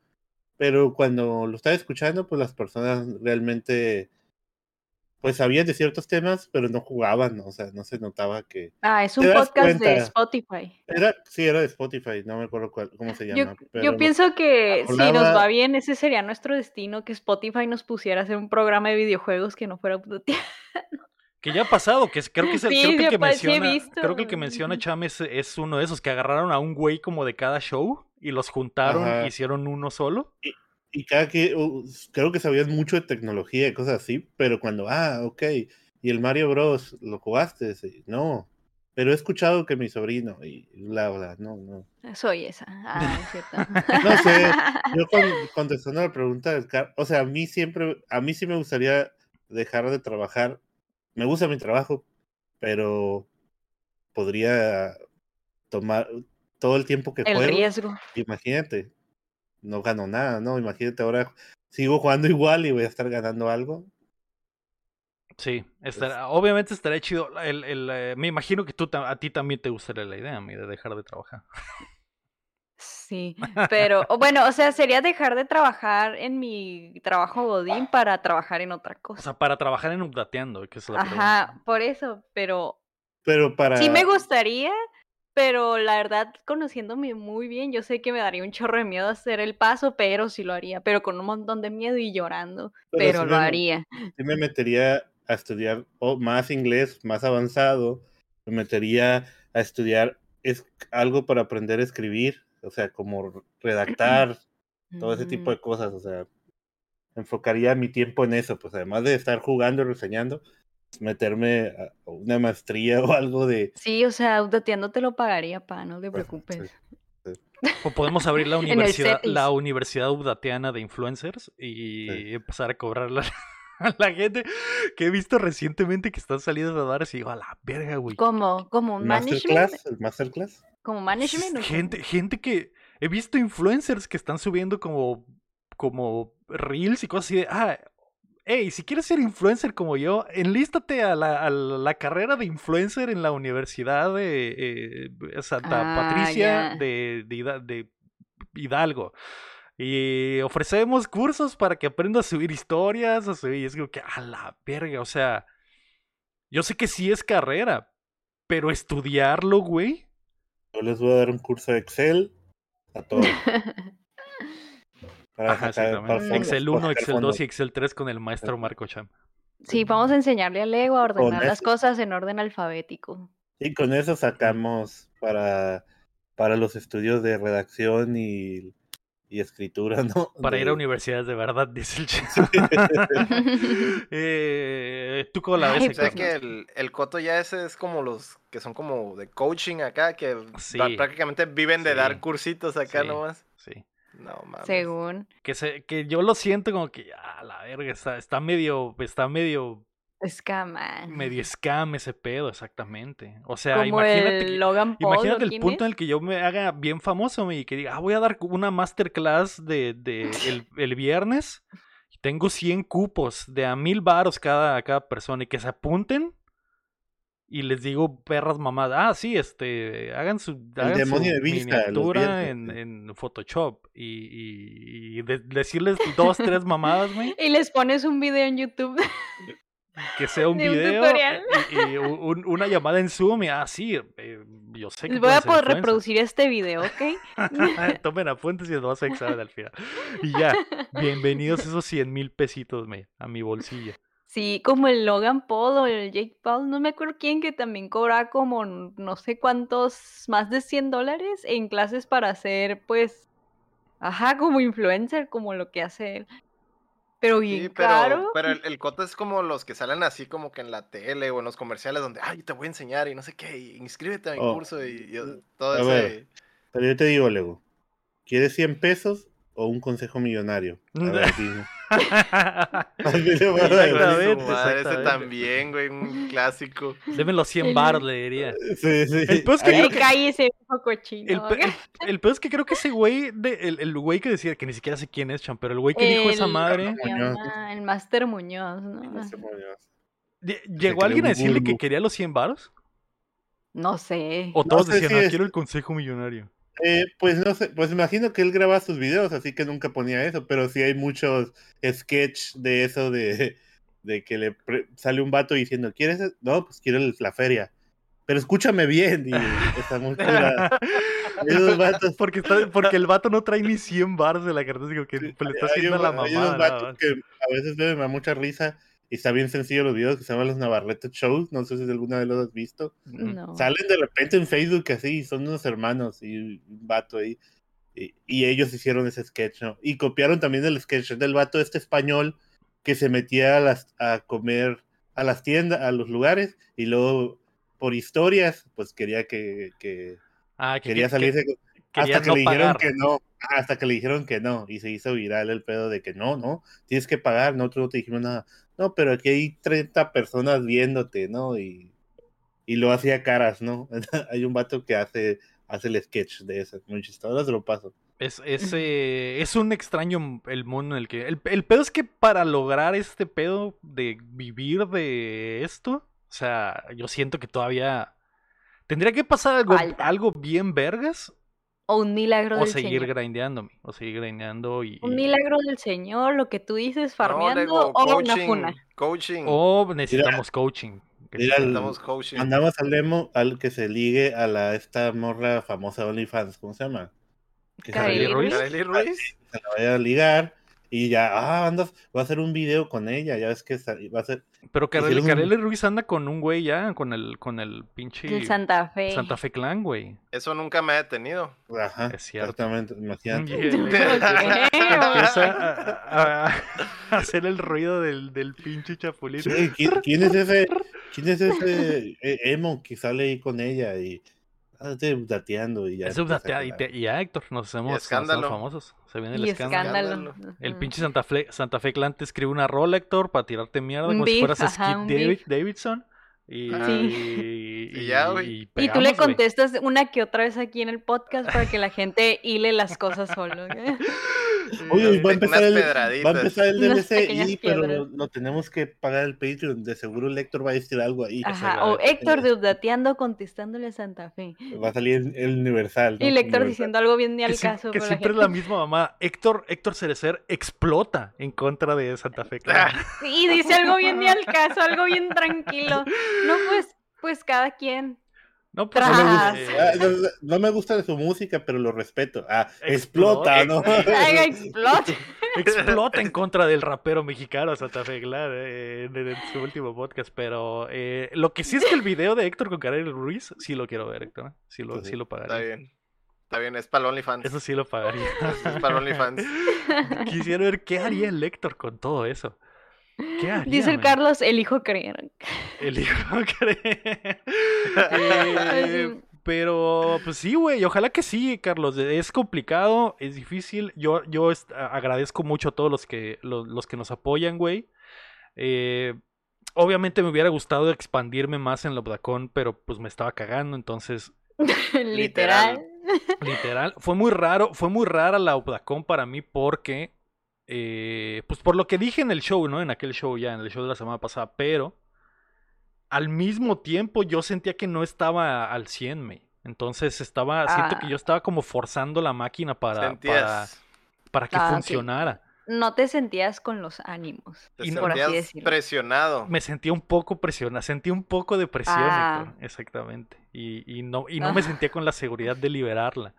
Speaker 2: Pero cuando lo estaba escuchando, pues las personas realmente pues sabían de ciertos temas, pero no jugaban, ¿no? o sea, no se notaba que
Speaker 3: Ah, es un podcast de. Spotify.
Speaker 2: era sí era de Spotify, no me acuerdo cuál, cómo se llama.
Speaker 3: yo
Speaker 2: pero
Speaker 3: pienso que si nos va bien, ese sería nuestro destino, que Spotify nos pusiera a hacer un programa de videojuegos que no fuera.
Speaker 1: Que ya ha pasado, que es- creo que es el,
Speaker 3: Sí,
Speaker 1: creo que, el menciona, creo que el que menciona Cham es, es uno de esos que agarraron a un güey como de cada show y los juntaron
Speaker 2: Ajá.
Speaker 1: e hicieron uno solo.
Speaker 2: y cada que uh, creo que sabías mucho de tecnología y cosas así, pero cuando, ah, ok, y el Mario Bros. lo jugaste, Sí, no, pero he escuchado que mi sobrino y bla, bla, no, no.
Speaker 3: Soy esa. Ah, es cierto.
Speaker 2: No sé, yo con- contestando la pregunta del car- o sea, a mí siempre, a mí sí me gustaría dejar de trabajar. Me gusta mi trabajo, pero podría tomar todo el tiempo que
Speaker 3: El
Speaker 2: juego.
Speaker 3: riesgo.
Speaker 2: Imagínate, no gano nada, ¿no? Imagínate ahora sigo jugando igual y voy a estar ganando algo.
Speaker 1: Sí, estará- obviamente estaría chido. El, el, eh, me imagino que tú, a ti también te gustaría la idea, mi, de dejar de trabajar.
Speaker 3: Sí, pero o bueno, o sea, sería dejar de trabajar en mi trabajo Godín para trabajar en otra
Speaker 1: O
Speaker 3: cosa.
Speaker 1: sea, para trabajar en Updateando, que es la pregunta.
Speaker 3: Ajá, por eso, pero
Speaker 2: Pero para
Speaker 3: sí me gustaría, pero la verdad, conociéndome muy bien, yo sé que me daría un chorro de miedo hacer el paso, pero sí lo haría, pero con un montón de miedo y llorando,
Speaker 2: Pero
Speaker 3: pero
Speaker 2: sí
Speaker 3: lo
Speaker 2: me-
Speaker 3: haría.
Speaker 2: sí me metería a estudiar más inglés, más avanzado. Me metería a estudiar es algo para aprender a escribir, o sea, como redactar, todo ese tipo
Speaker 3: Mm,
Speaker 2: de cosas, o sea, enfocaría mi tiempo en eso, pues además de estar jugando y reseñando, meterme a una maestría o algo de...
Speaker 3: Sí, o sea, Updateando te lo pagaría, pa, no te
Speaker 2: Bueno,
Speaker 3: preocupes.
Speaker 1: O podemos abrir la universidad, la universidad Updateana de influencers y empezar a cobrarle a la gente que he visto recientemente que están saliendo a dar así, digo, a la verga, güey.
Speaker 3: Como, como un management,
Speaker 2: Masterclass, el masterclass.
Speaker 3: como management. o cómo?
Speaker 1: Gente, gente que he visto influencers que están subiendo como, como reels y cosas así de, ah, hey, si quieres ser influencer como yo, enlístate a la, a la carrera de influencer en la Universidad de eh, Santa
Speaker 3: Ah,
Speaker 1: Patricia de, de Hida- de Hidalgo. Y ofrecemos cursos para que aprendas a subir historias, a subir, y es como que, a la verga, o sea, yo sé que sí es carrera, pero estudiarlo, güey.
Speaker 2: Yo les voy a dar un curso de Excel a todos. Para
Speaker 1: Ajá,
Speaker 2: sacar-
Speaker 1: exactamente.
Speaker 2: para
Speaker 1: Excel
Speaker 2: sacar
Speaker 1: 1, Excel 2
Speaker 2: fondos.
Speaker 1: y Excel 3 con el maestro Marco Cham.
Speaker 3: Sí, vamos a enseñarle a Lego a ordenar las
Speaker 2: eso.
Speaker 3: cosas en orden alfabético.
Speaker 2: Y con eso sacamos para, para los estudios de redacción y, y escritura, ¿no?
Speaker 1: Para ir a
Speaker 2: De-
Speaker 1: universidades de verdad, dice el Cham. eh, ¿Tú cómo la ves?
Speaker 3: Ay,
Speaker 4: O sea
Speaker 3: pues,
Speaker 4: que el, el coto ya ese es como los que son como de coaching acá, que
Speaker 1: Sí.
Speaker 4: prácticamente viven de
Speaker 1: Sí.
Speaker 4: dar cursitos acá
Speaker 1: Sí.
Speaker 4: nomás. No mames.
Speaker 3: Según.
Speaker 1: Que, se, que yo lo siento como que, a la verga, está, está medio, está medio,
Speaker 3: Escama.
Speaker 1: medio scam ese pedo, exactamente. O sea,
Speaker 3: Como
Speaker 1: imagínate,
Speaker 3: el
Speaker 1: que-
Speaker 3: Logan Paul.
Speaker 1: imagínate
Speaker 3: ¿o
Speaker 1: el punto
Speaker 3: es?
Speaker 1: en el que yo me haga bien famoso y que diga, ah, voy a dar una masterclass de, de el, el viernes y tengo 100 cupos de a mil varos cada, cada persona y que se apunten y les digo perras mamadas, ah, sí, este, hagan su, hagan su
Speaker 2: demonio de vista,
Speaker 1: miniatura en, en Photoshop y, y- y de- decirles dos, tres mamadas, güey,
Speaker 3: Y les pones un video en YouTube.
Speaker 1: que sea un
Speaker 3: De un
Speaker 1: video
Speaker 3: tutorial.
Speaker 1: y, y un- una llamada en Zoom y, ah, sí, eh, yo sé que
Speaker 3: Les voy a poder
Speaker 1: influencers".
Speaker 3: reproducir este video, ¿ok?
Speaker 1: Tomen apuntes y les vamos a examen al final. Y ya, bienvenidos esos 100 mil pesitos me, a mi bolsillo.
Speaker 3: Sí, como el Logan Paul o el Jake Paul, no me acuerdo quién, que también cobra como no sé cuántos, más de 100 dólares en clases para hacer, pues, ajá, como influencer, como lo que hace él. Pero bien
Speaker 4: Sí, pero,
Speaker 3: caro.
Speaker 4: pero el, el coto es como los que salen así como que en la tele o en los comerciales donde, ay, te voy a enseñar y no sé qué, y inscríbete a mi
Speaker 2: Oh,
Speaker 4: curso y, y todo ese...
Speaker 2: ver. Pero yo te digo, Lego, ¿quieres 100 pesos o un consejo millonario? A ver,
Speaker 1: Exactamente,
Speaker 4: madre, ese también, güey, un clásico.
Speaker 1: Deme los 100
Speaker 3: El-
Speaker 1: baros, le diría.
Speaker 2: Sí, sí.
Speaker 1: El peor es que
Speaker 3: Ay,
Speaker 1: que-
Speaker 3: cállese,
Speaker 1: El,
Speaker 3: cochino.
Speaker 1: pe- el, el peor es que creo que ese güey, de- el, el güey que decía, que ni siquiera sé quién es, Chan, pero el güey que dijo esa
Speaker 3: El-
Speaker 1: madre,
Speaker 2: Muñoz.
Speaker 3: llama el Master Muñoz, ¿no?
Speaker 2: Ese Muñoz.
Speaker 1: de-
Speaker 2: creó
Speaker 1: ¿llegó alguien a decirle que quería los 100 varos?
Speaker 3: No sé.
Speaker 1: O todos
Speaker 2: sé
Speaker 1: decían,
Speaker 2: si
Speaker 1: ah,
Speaker 2: es-
Speaker 1: quiero el consejo millonario.
Speaker 2: Eh, pues no sé, pues imagino que él graba sus videos, así que nunca ponía eso, pero sí hay muchos sketch de eso de, de que le pre- sale un vato diciendo, ¿quieres? e-?". No, pues quiero la feria. Pero escúchame bien, y está muy cura. Esos vatos,
Speaker 1: porque, está- porque el vato no trae ni 100 baros de la cartera, digo que le está
Speaker 2: hay,
Speaker 1: haciendo la
Speaker 2: hay
Speaker 1: mamada.
Speaker 2: unos vatos que a veces me da mucha risa y está bien sencillo los videos que se llaman los Navarrete Shows, no sé si alguna vez los has visto.
Speaker 3: No.
Speaker 2: Salen de repente en Facebook así, son unos hermanos y un vato ahí. Y, y ellos hicieron ese sketch, ¿no? Y copiaron también el sketch del vato este español que se metía a, las, a comer a las tiendas, a los lugares, y luego por historias, pues quería que, que
Speaker 1: Ah, que,
Speaker 2: quería
Speaker 1: que-
Speaker 2: salirse hasta que
Speaker 1: no
Speaker 2: le dijeron
Speaker 1: pagar.
Speaker 2: que no, hasta que le dijeron que no, y se hizo viral el pedo de que no, no, tienes que pagar, nosotros no te dijimos nada, no, pero aquí hay 30 personas viéndote, ¿no? Y, y lo hacía caras, ¿no? hay un vato que hace, hace el sketch de eso, muy chistoso, ahora se lo paso.
Speaker 1: Es, es, eh, es un extraño el mundo en el que... El, el pedo es que para lograr este pedo de vivir de esto, o sea, yo siento que todavía... Tendría que pasar algo,
Speaker 3: Falta.
Speaker 1: algo bien vergas
Speaker 3: O un milagro
Speaker 1: o
Speaker 3: del
Speaker 1: seguir
Speaker 3: Señor.
Speaker 1: grindeándome. O seguir grindeando y...
Speaker 3: Un milagro del Señor, lo que tú dices,
Speaker 4: No,
Speaker 3: farmeando o una funa.
Speaker 4: coaching.
Speaker 1: O necesitamos coaching. que
Speaker 2: Mira, el-
Speaker 4: Necesitamos coaching.
Speaker 2: Mandamos al demo al que se ligue a la esta morra famosa OnlyFans, ¿cómo se llama? Vaya-
Speaker 3: Ruiz.
Speaker 4: Ruiz.
Speaker 2: se la vaya a ligar y ya, ah, andas, va a hacer un video con ella, ya ves que va a ser,
Speaker 1: Pero Kareli, Kareli Ruiz anda con un güey ya, con el, con el pinche
Speaker 3: El Santa Fe.
Speaker 1: Santa Fe Clan, güey.
Speaker 4: Eso nunca me ha detenido.
Speaker 2: ajá,
Speaker 1: Es cierto.
Speaker 2: exactamente, imagínate.
Speaker 1: Hacer el ruido del, del pinche chapulín.
Speaker 2: Sí, ¿quién, quién es ese, quién es ese eh, emo que sale ahí con ella y ah, estoy dateando y ya.
Speaker 1: Es y, te- y Héctor, nos hacemos, nos hacemos
Speaker 4: escándalo.
Speaker 1: famosos. Se viene el
Speaker 3: Y
Speaker 1: escándalo.
Speaker 3: escándalo.
Speaker 1: El pinche Santa Fe, Santa Fe Clan te escribe una rola, Héctor, para tirarte mierda, como si fueras
Speaker 3: ajá,
Speaker 1: Skip David-. Davidson. Y,
Speaker 4: Ah.
Speaker 1: y,
Speaker 4: Y ya, güey.
Speaker 3: Y tú le contestas una que otra vez aquí en el podcast para que la gente hile las cosas solo. ¿ok?
Speaker 2: Oye, va a empezar el, va a empezar el DLC, y, pero lo, lo tenemos que pagar el Patreon. De seguro el Héctor va a decir algo ahí.
Speaker 3: Ajá, o Héctor de Updateando contestándole a Santa Fe.
Speaker 2: Va a salir el, el Universal. ¿no?
Speaker 3: Y el Héctor
Speaker 2: Universal.
Speaker 3: diciendo algo bien ni al
Speaker 1: Que,
Speaker 3: caso.
Speaker 1: que siempre es la misma mamá. Héctor, Héctor Cerecer explota en contra de Santa Fe Clan.
Speaker 3: Sí, dice algo bien ni al caso, algo bien tranquilo. No, pues, pues cada quien.
Speaker 1: No, pues,
Speaker 2: No me,
Speaker 3: Tras.
Speaker 2: gusta,
Speaker 1: eh,
Speaker 2: ah, no, me gusta de su música, pero lo respeto. Ah, explota,
Speaker 1: Explota.
Speaker 2: ¿no?
Speaker 3: Explota.
Speaker 1: explota en contra del rapero mexicano Santa Fe Clan eh, en, en su último podcast. Pero eh, lo que sí es que el video de Héctor con Karel Ruiz, sí lo quiero ver, Héctor. ¿eh? Sí lo,
Speaker 2: Pues sí.
Speaker 1: sí lo
Speaker 4: Está
Speaker 1: pagaría.
Speaker 4: bien. Está bien, es para OnlyFans.
Speaker 1: Eso sí lo pagaría.
Speaker 4: Es para OnlyFans.
Speaker 1: Quisiera ver qué haría el Héctor con todo eso. ¿Qué haría?
Speaker 3: Dice el
Speaker 1: man?
Speaker 3: Carlos, elijo creer.
Speaker 1: El hijo cree. Eh, pero, pues sí, güey. Ojalá que sí, Carlos. Es complicado, es difícil. Yo, yo agradezco mucho a todos los que, los, los que nos apoyan, güey. Eh, obviamente me hubiera gustado expandirme más en Lobdacón, pero pues me estaba cagando. Entonces,
Speaker 3: Literal.
Speaker 1: literal, fue muy raro. Fue muy rara la Obdacón para mí porque, eh, pues por lo que dije en el show, ¿no? En aquel show ya, en el show de la semana pasada. Pero al mismo tiempo yo sentía que no estaba al 100, me. Entonces estaba, siento que
Speaker 3: Ah.
Speaker 1: yo estaba como forzando la máquina para, para, que
Speaker 3: Ah, sí.
Speaker 1: funcionara.
Speaker 3: No te sentías con los ánimos.
Speaker 4: te
Speaker 1: y
Speaker 3: por así
Speaker 4: sentías
Speaker 3: decirlo.
Speaker 4: presionado.
Speaker 1: Me sentía un poco presionado, sentí un poco de presión,
Speaker 3: Ah.
Speaker 1: Exactamente. Y, y no, y no me
Speaker 3: Ah.
Speaker 1: sentía con la seguridad de liberarla,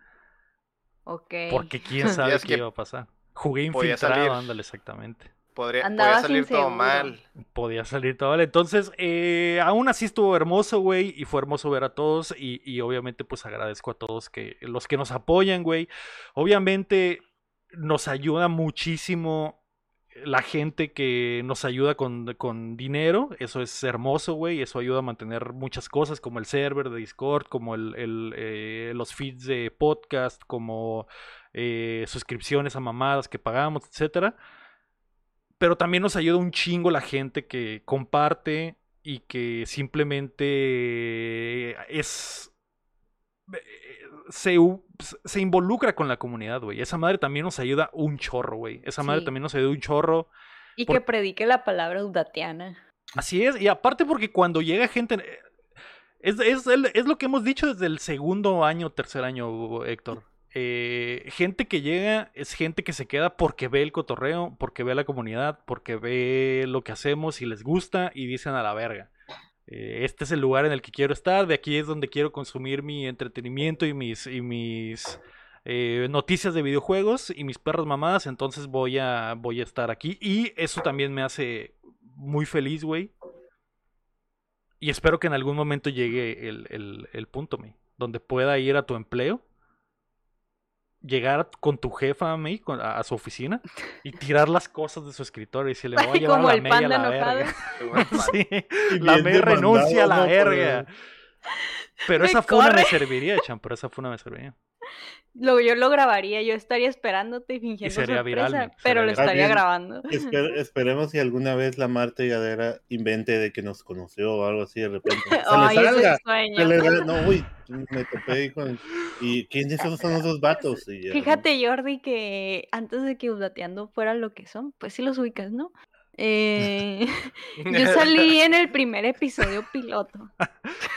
Speaker 3: Ok.
Speaker 1: porque quién sabe qué
Speaker 4: que
Speaker 1: iba a pasar. Jugué infiltrado,
Speaker 4: salir.
Speaker 1: ándale, exactamente.
Speaker 4: Podría, podía salir todo mal.
Speaker 1: Podía salir todo mal. Entonces, eh, aún así estuvo hermoso, güey. Y fue hermoso ver a todos. Y, y obviamente, pues agradezco a todos que los que nos apoyan, güey. Obviamente, nos ayuda muchísimo la gente que nos ayuda con, con dinero. Eso es hermoso, güey. Eso ayuda a mantener muchas cosas, como el server de Discord, como el, el, eh, los feeds de podcast, como eh, suscripciones a mamadas que pagamos, etcétera pero también nos ayuda un chingo la gente que comparte y que simplemente es eh, se, involucra con la comunidad, güey. Esa madre también nos ayuda un chorro, güey. Esa madre
Speaker 3: Sí.
Speaker 1: también nos ayuda un chorro.
Speaker 3: Y
Speaker 1: por-
Speaker 3: que predique la palabra udatiana.
Speaker 1: Así es, y aparte porque cuando llega gente... eh, Es, es, es lo que hemos dicho desde el segundo año, tercer año, Héctor. Eh, gente que llega es gente que se queda porque ve el cotorreo, porque ve la comunidad, porque ve lo que hacemos y les gusta y dicen a la verga. eh, este es el lugar en el que quiero estar, de aquí es donde quiero consumir mi entretenimiento y mis, y mis eh, noticias de videojuegos y mis perras mamadas, entonces voy a, voy a estar aquí. Y eso también me hace muy feliz, güey. Y espero que en algún momento llegue el, el, el punto, me, donde pueda ir a tu empleo, llegar con tu jefa May, con- a, a su oficina y tirar las cosas de su escritorio y decirle, voy a llevar
Speaker 3: como
Speaker 1: a la
Speaker 3: el
Speaker 1: May a la
Speaker 3: enojado.
Speaker 1: verga. Sí, la May renuncia a la verga. Pero
Speaker 3: Me
Speaker 1: esa funa me
Speaker 3: corre.
Speaker 1: serviría, Chan, pero esa funa me serviría.
Speaker 3: Lo, yo lo grabaría, yo estaría esperándote y fingiendo
Speaker 1: sería viral,
Speaker 3: sorpresa,
Speaker 1: men,
Speaker 3: pero
Speaker 1: sería
Speaker 3: lo
Speaker 1: viral.
Speaker 3: estaría
Speaker 2: bien,
Speaker 3: grabando.
Speaker 2: Esper- esperemos si alguna vez la Marta Gadera invente de que nos conoció o algo así de repente. Se
Speaker 3: Ay,
Speaker 2: le salga.
Speaker 3: es sueño.
Speaker 2: Se le- no, uy, me topé con. ¿Y quiénes esos son esos vatos? Y.
Speaker 3: Fíjate, Jordi, que antes de que Updateando fuera lo que son, pues sí los ubicas, ¿no? Eh, yo salí en el primer episodio piloto,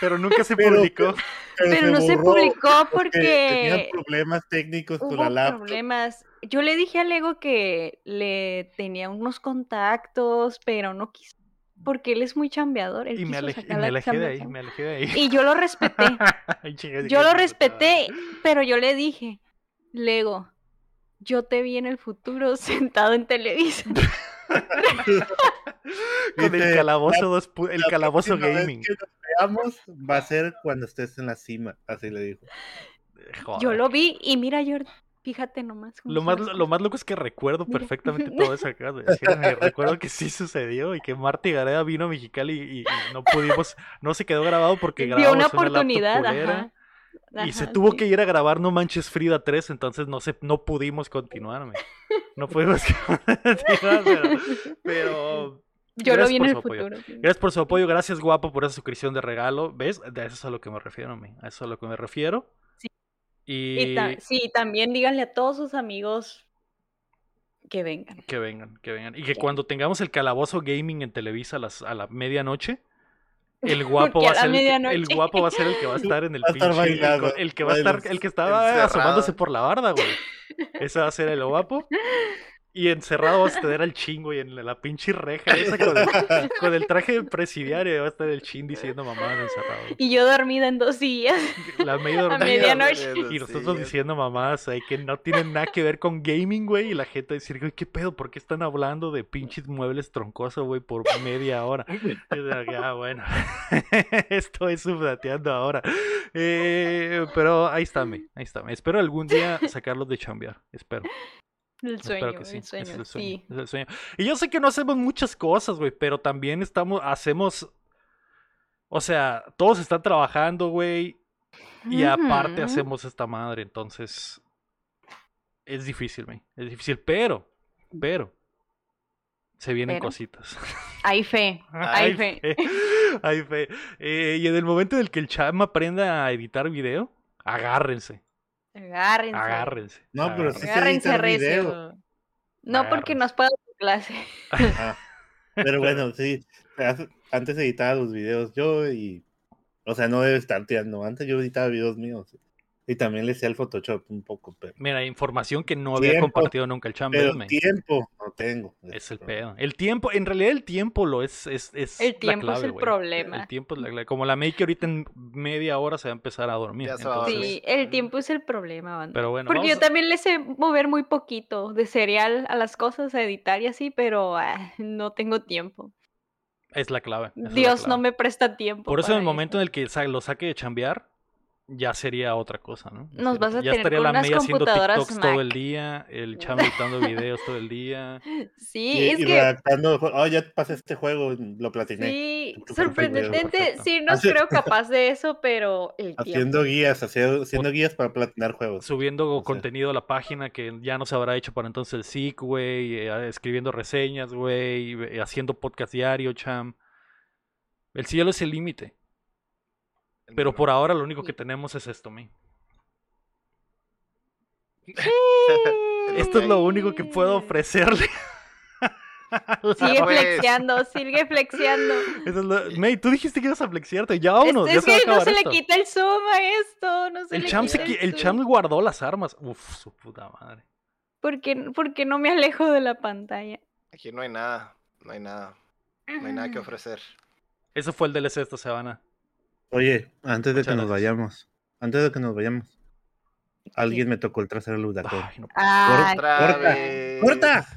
Speaker 1: Pero nunca se
Speaker 2: Pero-
Speaker 1: publicó.
Speaker 3: pero no se publicó
Speaker 2: Tenían
Speaker 3: porque
Speaker 2: problemas técnicos con la laptop.
Speaker 3: problemas. Yo le dije a Lego que le tenía unos contactos, pero no quiso, porque él es muy chambeador. Él
Speaker 1: Y me alejé, y me alejé de ahí, me alejé de ahí.
Speaker 3: Y yo lo respeté. Yo lo
Speaker 1: "Puta
Speaker 3: respeté,
Speaker 1: madre".
Speaker 3: pero yo le dije, Lego, yo te vi en el futuro sentado en Televisa.
Speaker 1: Con el calabozo, dos pu- el
Speaker 2: La
Speaker 1: calabozo gaming.
Speaker 2: que nos veamos va a ser cuando estés en la cima, así le dijo.
Speaker 3: Yo lo vi y mira, yo, fíjate nomás.
Speaker 1: Lo más, lo más loco es que recuerdo
Speaker 3: Mira.
Speaker 1: perfectamente todo eso me recuerdo que sí sucedió y que Marta y Gareda vino a Mexicali y, y no pudimos, no se quedó grabado porque
Speaker 3: Dio
Speaker 1: grabamos
Speaker 3: una
Speaker 1: laptop
Speaker 3: oportunidad,
Speaker 1: culera,
Speaker 3: ajá.
Speaker 1: Y se
Speaker 3: Ajá,
Speaker 1: tuvo que ir a grabar No Manches Frida 3, entonces no se, no pudimos continuar, me. No pudimos continuar, pero, pero
Speaker 3: Yo lo
Speaker 1: gracias
Speaker 3: vi en
Speaker 1: por
Speaker 3: el
Speaker 1: su apoyo.
Speaker 3: futuro. sí.
Speaker 1: Gracias por su apoyo, gracias guapo por esa suscripción de regalo. ¿Ves? De eso es a lo que me refiero, me. A eso es a lo que me refiero.
Speaker 3: Sí.
Speaker 1: Y,
Speaker 3: Y ta- sí, también díganle a todos sus amigos que vengan.
Speaker 1: que vengan, que vengan. Y que cuando tengamos el calabozo gaming en Televisa a, las, a la medianoche, el guapo va
Speaker 3: a
Speaker 1: a ser el que, el guapo va a ser el que va a estar en el
Speaker 2: Va a estar
Speaker 1: pinche el,
Speaker 2: bailando,
Speaker 1: co- el que va a estar el que estaba
Speaker 4: encerrado.
Speaker 1: asomándose por la barda, güey. Ese va a ser el guapo. Y encerrado vas a tener al chingo y en la, pinche reja esa con el, con el traje de presidiario va a estar el chin diciendo mamadas encerrado.
Speaker 3: Y yo dormida en dos días.
Speaker 1: La medio
Speaker 3: A
Speaker 1: dormida,
Speaker 3: medianoche.
Speaker 1: Y nosotros diciendo mamadas ahí que no tienen nada que ver con gaming, güey. Y la gente decir, güey, ¿qué pedo? ¿Por qué están hablando de pinches muebles troncosos, güey, por media hora? Y yo, ah, bueno. Estoy subdateando ahora. Eh, pero ahí está, me. Ahí está. me. Espero algún día sacarlos de chambear. Espero.
Speaker 3: El sueño,
Speaker 1: sí.
Speaker 3: el sueño,
Speaker 1: es el sueño.
Speaker 3: sí.
Speaker 1: ese es el sueño. Y yo sé que no hacemos muchas cosas, güey, pero también estamos, hacemos. O sea, todos están trabajando, güey. Y aparte hacemos esta madre, entonces es difícil, güey. Es difícil, pero, pero, se vienen
Speaker 3: Pero.
Speaker 1: cositas.
Speaker 3: Hay fe, hay fe.
Speaker 1: Hay fe. Eh, y en el momento en el que el cham aprenda a editar video, agárrense,
Speaker 3: Agárrense.
Speaker 1: agárrense.
Speaker 2: No, pero sí
Speaker 3: Agárrense
Speaker 2: editar
Speaker 3: recio.
Speaker 2: video.
Speaker 3: No, porque
Speaker 1: Agárrense.
Speaker 3: nos puede dar clase.
Speaker 2: Ah, pero bueno, sí. Antes editaba los videos yo y. O sea, no debe estar tirando. Antes yo editaba videos míos. Y también le hacía el Photoshop un poco, pero.
Speaker 1: Mira, información que no había
Speaker 2: Tiempo,
Speaker 1: compartido nunca el cham.
Speaker 2: Pero tiempo no tengo.
Speaker 1: Es el pedo. El tiempo, en realidad el tiempo lo es, es, es
Speaker 3: El
Speaker 1: la
Speaker 3: tiempo es el problema.
Speaker 1: El tiempo es la clave. Como la May que ahorita en media hora se va a empezar a dormir.
Speaker 4: Ya se va a
Speaker 1: entonces-
Speaker 3: Sí, el tiempo es el problema, banda.
Speaker 1: Pero bueno,
Speaker 3: Porque yo
Speaker 1: a-
Speaker 3: también le sé mover muy poquito de serial a las cosas, a editar y así, pero ah, no tengo tiempo.
Speaker 1: es la clave. la
Speaker 3: Dios no me presta tiempo.
Speaker 1: Por eso en el momento en el que sa- lo saque de chambear, ya sería otra cosa, ¿no? Ya
Speaker 3: Nos
Speaker 1: sería-
Speaker 3: vas a
Speaker 1: ya
Speaker 3: tener
Speaker 1: estaría
Speaker 3: con
Speaker 1: la
Speaker 3: unas
Speaker 1: May haciendo TikToks todo el día, el cham editando videos todo el día.
Speaker 3: Sí,
Speaker 2: Y,
Speaker 3: es
Speaker 2: y
Speaker 3: que
Speaker 2: redactando, oh, ya pasé este juego, lo platiné.
Speaker 3: sí, sorprendentemente sí no creo capaz de eso, pero el tiempo.
Speaker 2: Haciendo guías, haciendo, haciendo guías para platinar juegos.
Speaker 1: Subiendo
Speaker 2: O sea.
Speaker 1: contenido a la página que ya no se habrá hecho para entonces el SIC, güey, eh, escribiendo reseñas, güey, eh, haciendo podcast diario, cham. El cielo es el límite. Pero por ahora lo único que tenemos es esto, mi. Esto es lo único que puedo ofrecerle.
Speaker 3: Sigue
Speaker 4: Pues.
Speaker 3: flexiando, sigue flexiando.
Speaker 1: Es lo- May, tú dijiste que ibas a flexiarte. Ya vámonos,
Speaker 3: es
Speaker 1: ya
Speaker 3: es
Speaker 1: se va a
Speaker 3: que no se
Speaker 1: esto.
Speaker 3: le quita el zoom a esto, no se
Speaker 1: El
Speaker 3: le
Speaker 1: cham, se
Speaker 3: quita
Speaker 1: qui- el
Speaker 3: zoom.
Speaker 1: cham guardó las armas. Uf, su puta madre.
Speaker 3: ¿Por qué, por qué no me alejo de la pantalla?
Speaker 4: Aquí no hay nada, no hay nada, no hay nada que
Speaker 3: Ah.
Speaker 4: ofrecer.
Speaker 1: Eso fue el DLC esta semana.
Speaker 2: Oye, antes de
Speaker 1: Muchas
Speaker 2: que nos
Speaker 1: gracias.
Speaker 2: vayamos, antes de que nos vayamos, alguien me tocó el trasero del huracán.
Speaker 1: No.
Speaker 2: Corta. ¡Corta!